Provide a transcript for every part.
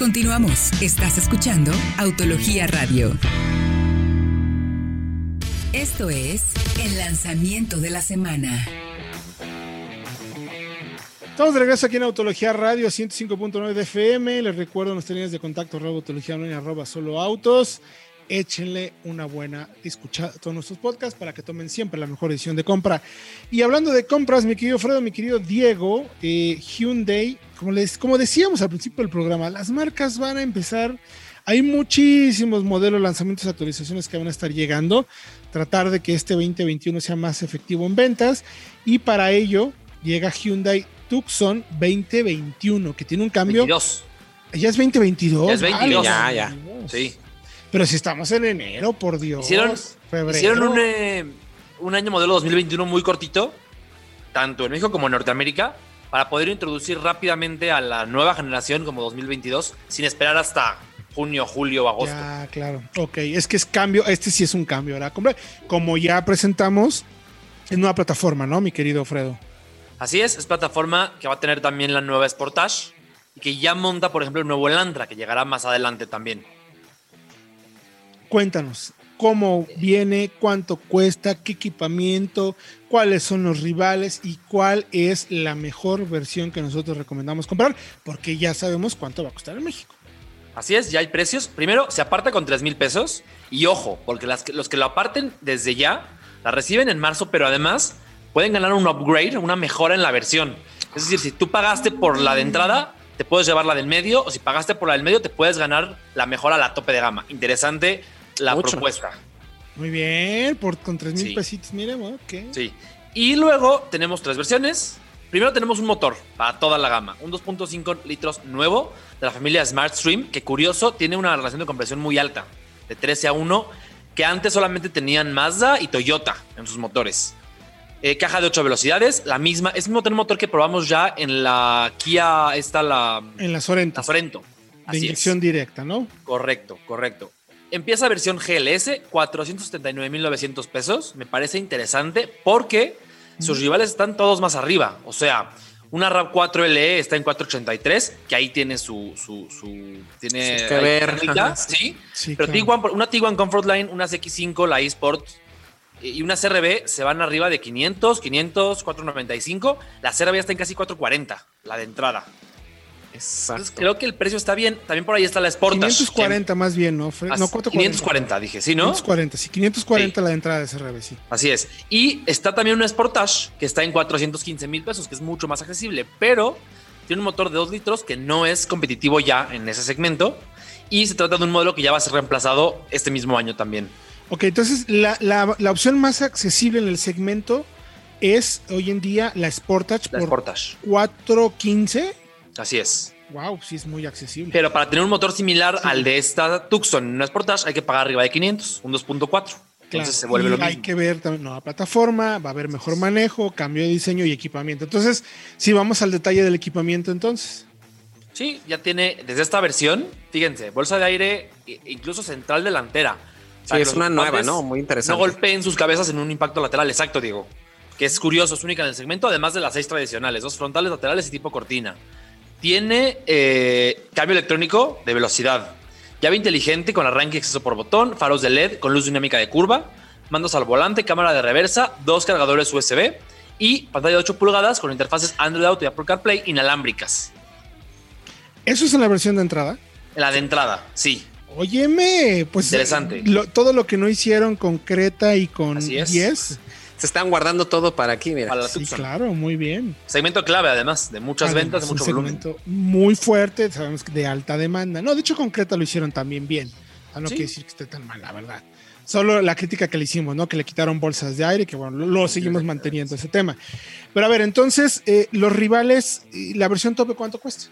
Continuamos. Estás escuchando Autología Radio. Esto es el lanzamiento de la semana. Estamos de regreso aquí en Autología Radio 105.9 de FM. Les recuerdo nuestras líneas de contacto autología arroba solo autos. Échenle una buena escucha a todos nuestros podcasts para que tomen siempre la mejor decisión de compra. Y hablando de compras, mi querido Fredo, mi querido Diego, eh, Hyundai, como, les, como decíamos al principio del programa, las marcas van a empezar. Hay muchísimos modelos, lanzamientos, actualizaciones que van a estar llegando. Tratar de que este 2021 sea más efectivo en ventas. Y para ello llega Hyundai Tucson 2021, que tiene un cambio. 22. Ya es 2022. Ya es 22. Ya, ya. Sí. Pero si estamos en enero, por Dios. Hicieron, febrero. hicieron un, eh, un año modelo 2021 muy cortito, tanto en México como en Norteamérica, para poder introducir rápidamente a la nueva generación como 2022, sin esperar hasta junio, julio agosto. Ya, claro. Ok, es que es cambio. Este sí es un cambio, ¿verdad? Como- Como ya presentamos, es nueva plataforma, ¿no, mi querido Fredo? Así es, es plataforma que va a tener también la nueva Sportage y que ya monta, por ejemplo, el nuevo Elantra, que llegará más adelante también. Cuéntanos, ¿cómo viene? ¿Cuánto cuesta? ¿Qué equipamiento? ¿Cuáles son los rivales? ¿Y cuál es la mejor versión que nosotros recomendamos comprar? Porque ya sabemos cuánto va a costar en México. Así es, ya hay precios. Primero, se aparta con 3 mil pesos. Y ojo, porque los que lo aparten desde ya, la reciben en marzo, pero además pueden ganar un upgrade, una mejora en la versión. Es decir, si tú pagaste por la de entrada, te puedes llevar la del medio, o si pagaste por la del medio, te puedes ganar la mejora a la tope de gama. Interesante la propuesta. Muy bien, por, con 3 mil Sí. pesitos, miren, ok. Sí. Y luego tenemos tres versiones. Primero tenemos un motor para toda la gama, un 2.5 litros nuevo de la familia Smart Stream, que curioso, tiene una relación de compresión muy alta, de 13 a 1, que antes solamente tenían Mazda y Toyota en sus motores. Eh, caja de 8 velocidades, la misma, es el mismo motor que probamos ya en la Kia, esta la, En la Sorento, la Sorento. de es. inyección directa, ¿no? Correcto, correcto. Empieza versión GLS, 479.900 pesos. Me parece interesante porque sus rivales están todos más arriba. O sea, una RAV4 LE está en 483, que ahí tiene su. su, su- tiene Sí, que ver, sí. Sí, Pero claro. Tiguan- una Tiguan Comfort Line, una CX5, la eSport y una CRB se van arriba de 500, 500, 495. La CRB está en casi 440, la de entrada. Entonces, creo que el precio está bien. También por ahí está la Sportage. 540 más bien, ¿no? Fre- no, 440. 540, dije, ¿sí, no? 540, sí, 540 Sí. la entrada de CRB, sí. Así es. Y está también una Sportage que está en 415 mil pesos, que es mucho más accesible, pero tiene un motor de 2 litros que no es competitivo ya en ese segmento. Y se trata de un modelo que ya va a ser reemplazado este mismo año también. Ok, entonces la, la- la opción más accesible en el segmento es hoy en día la Sportage La por Sportage. 415. Así es. Wow, sí es muy accesible. Pero para tener un motor similar al de esta Tucson en una Sportage hay que pagar arriba de 500, un 2.4. Claro, Entonces se vuelve y lo hay mismo. que ver también nueva plataforma, va a haber mejor manejo, cambio de diseño y equipamiento. Entonces, si vamos al detalle del equipamiento, entonces. Sí, ya tiene desde esta versión, fíjense, bolsa de aire, incluso central delantera. Sí, es una nueva, ¿no? Muy No interesante. golpeen sus cabezas en un impacto lateral, exacto, Diego. Que es curioso, es única en el segmento, además de las seis tradicionales, dos frontales, laterales y tipo cortina. Tiene eh, cambio electrónico de velocidad, llave inteligente con arranque y acceso por botón, faros de LED con luz dinámica de curva, mandos al volante, cámara de reversa, dos cargadores USB y pantalla de 8 pulgadas con interfaces Android Auto y Apple CarPlay inalámbricas. Eso es en la versión de entrada. En la de entrada, sí. Óyeme, pues Interesante. lo- todo lo que no hicieron con Creta y con Así es. 10. Se están guardando todo para aquí, mira. Para la Sí, claro, muy bien. Segmento clave, además, de muchas Además, ventas, de un mucho volumen. segmento muy fuerte, sabemos que de alta demanda. No, de hecho, con Creta lo hicieron también bien. Ah, no Sí. quiere decir que esté tan mal, la verdad. Solo la crítica que le hicimos, ¿no? Que le quitaron bolsas de aire, que bueno, lo, lo seguimos manteniendo ese tema. Pero a ver, entonces, eh, los rivales, ¿y la versión tope cuánto cuesta?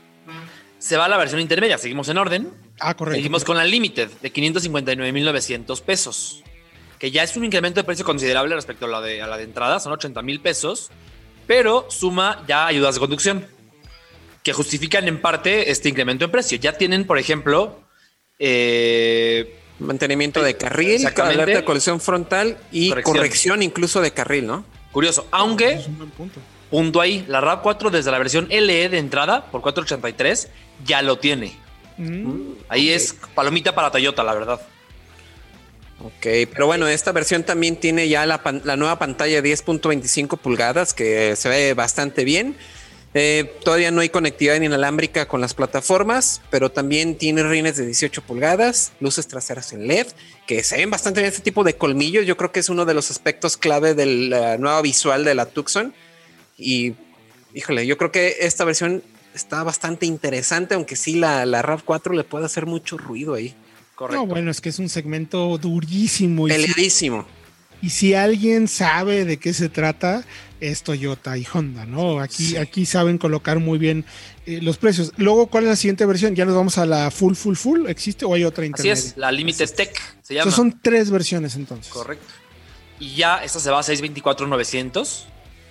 Se va a la versión intermedia, seguimos en orden. Ah, correcto. Seguimos con la Limited de 559.900 pesos, que ya es un incremento de precio considerable respecto a la de, a la de entrada, son 80 mil pesos, pero suma ya ayudas de conducción, que justifican en parte este incremento en precio. Ya tienen, por ejemplo, eh, Mantenimiento de carril, Exactamente. alerta de colisión frontal y Corrección. corrección. incluso de carril, ¿no? curioso, aunque, Es un buen punto. punto ahí, la RAV4 desde la versión LE de entrada por 483 ya lo tiene. Mm. Ahí es palomita para Toyota, la verdad. Ok, pero bueno, esta versión también tiene ya la, pan- la nueva pantalla de 10.25 pulgadas que se ve bastante bien. Eh, todavía no hay conectividad inalámbrica con las plataformas, pero también tiene rines de 18 pulgadas, luces traseras en LED, que se ven bastante bien este tipo de colmillos. Yo creo que es uno de los aspectos clave del eh, nuevo visual de la Tucson. Y híjole, yo creo que esta versión está bastante interesante, aunque sí la, la RAV4 le puede hacer mucho ruido ahí. Correcto. No, bueno, es que es un segmento durísimo. Y si, y si alguien sabe de qué se trata, es Toyota y Honda, ¿no? Aquí, Sí. aquí saben colocar muy bien eh, los precios. Luego, ¿cuál es la siguiente versión? ¿Ya nos vamos a la full, full, full? ¿Existe o hay otra Así intermedia? es, la Limited Tech se O llama. sea, son tres versiones entonces. Correcto. Y ya esta se va a 624,900.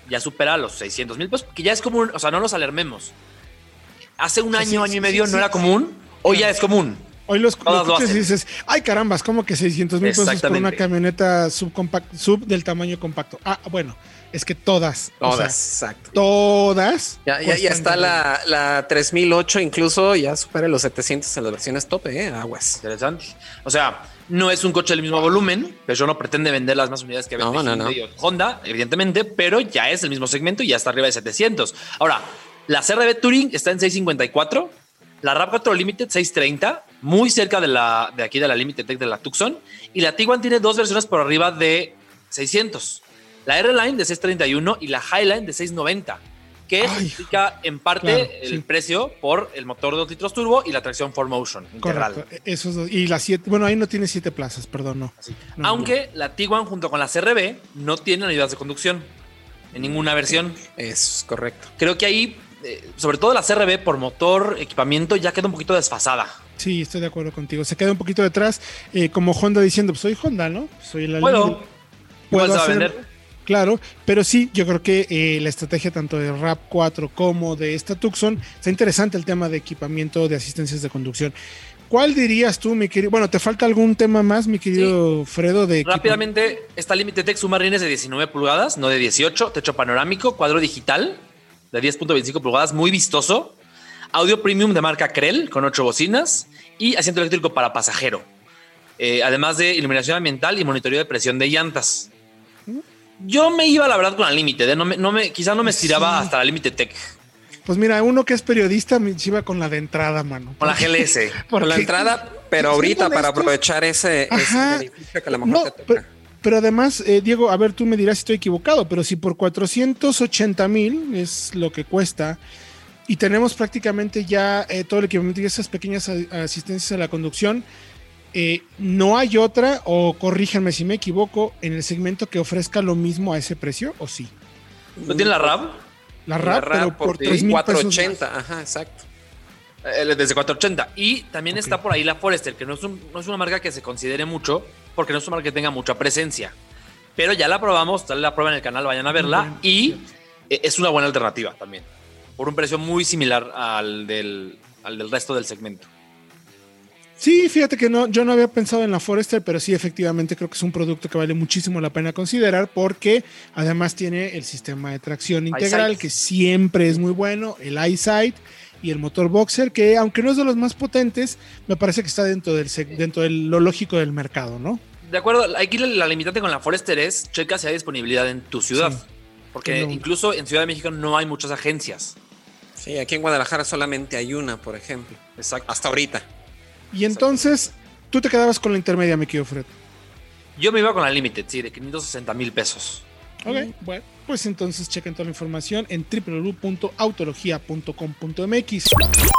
Ya supera los 600 mil pesos, que ya es común. O sea, no nos alarmemos. Hace un Sí, año, sí, año y medio no era común. Hoy ya es común. Hoy los, los lo y dices, ay carambas, ¿cómo que 600 mil pesos por una camioneta subcompact, sub del tamaño compacto? Ah, bueno, es que todas. o Todas, sea, exacto. todas. Ya, ya, ya está la, la 3008, incluso ya supera los 700 en las versiones tope, ¿eh? Aguas. Interesante. O sea, no es un coche del mismo volumen, pero no pretende vender las más unidades que No, vende no, no. o Honda, evidentemente, pero ya es el mismo segmento y ya está arriba de 700. Ahora, la CRB Touring está en 654, la RAV4 Limited 630, muy cerca de la de aquí de la Limited Tech de la Tucson, y la Tiguan tiene dos versiones por arriba de 600. La R-Line de 631 y la Highline de 690, que explica en parte claro, el sí. precio por el motor de 2 litros turbo y la tracción 4Motion integral. Correcto. e-, Esos dos. Y las siete, bueno, ahí no tiene siete plazas, perdón, no. No, Aunque la Tiguan junto con la CRB no tienen ayudas de conducción en ninguna versión. Es correcto. Creo que ahí, eh, sobre todo la CRB por motor, equipamiento, ya queda un poquito desfasada. Sí, estoy de acuerdo contigo. Se queda un poquito detrás, eh, como Honda diciendo, pues soy Honda, ¿no? Soy la líder. Igual Puedo va a hacer- vender. Claro, pero sí, yo creo que eh, la estrategia tanto de RAP 4 como de esta Tucson está interesante el tema de equipamiento de asistencias de conducción. ¿Cuál dirías tú, mi querido? Bueno, ¿te falta algún tema más, mi querido Fredo? De Rápidamente, esta Limited Tech suma rines de 19 pulgadas, no de 18, techo panorámico, cuadro digital de 10.25 pulgadas, muy vistoso, audio premium de marca Krell con 8 bocinas y asiento eléctrico para pasajero. Eh, además de iluminación ambiental y monitoreo de presión de llantas. Yo me iba, la verdad, con la Limited. ¿eh? No me, no me, quizá no me estiraba Sí. hasta la Limited Tech. Pues mira, uno que es periodista me iba con la de entrada, mano. Con la GLS. Con la entrada, pero ahorita para aprovechar ese, ese Ajá. beneficio que a lo mejor No, te toca. pero, pero además, eh, Diego, a ver, tú me dirás si estoy equivocado, pero si por 480 mil es lo que cuesta y tenemos prácticamente ya eh, todo el equipamiento y esas pequeñas asistencias a la conducción, eh, no hay otra, o corríjanme si me equivoco, en el segmento que ofrezca lo mismo a ese precio, o sí. ¿No tiene la RAV? La RAV pero por sí, 3 mil pesos. 480, ajá, exacto. Desde 480. Y también está por ahí la Forester, que no es, un- no es una marca que se considere mucho, porque no es una marca que tenga mucha presencia. Pero ya la probamos, dale la prueba en el canal, vayan a verla. Y eh, es una buena alternativa también. Por un precio muy similar al del, al del resto del segmento. Sí, fíjate que no, yo no había pensado en la Forester, pero sí, efectivamente creo que es un producto que vale muchísimo la pena considerar porque además tiene el sistema de tracción integral EyeSight. que siempre es muy bueno, el EyeSight y el motor Boxer, que aunque no es de los más potentes, me parece que está dentro del dentro de lo lógico del mercado, ¿no? De acuerdo, aquí la, la limitante con la Forester es checa si hay disponibilidad en tu ciudad. Sí. Porque incluso en Ciudad de México no hay muchas agencias. Sí, aquí en Guadalajara solamente hay una, por ejemplo. Exacto. Hasta ahorita. Y entonces tú te quedabas con la intermedia, mi querido Fred. Yo me iba con la Limited, sí, de 560 mil pesos. Ok, bueno, pues entonces chequen toda la información en www.autologia.com.mx.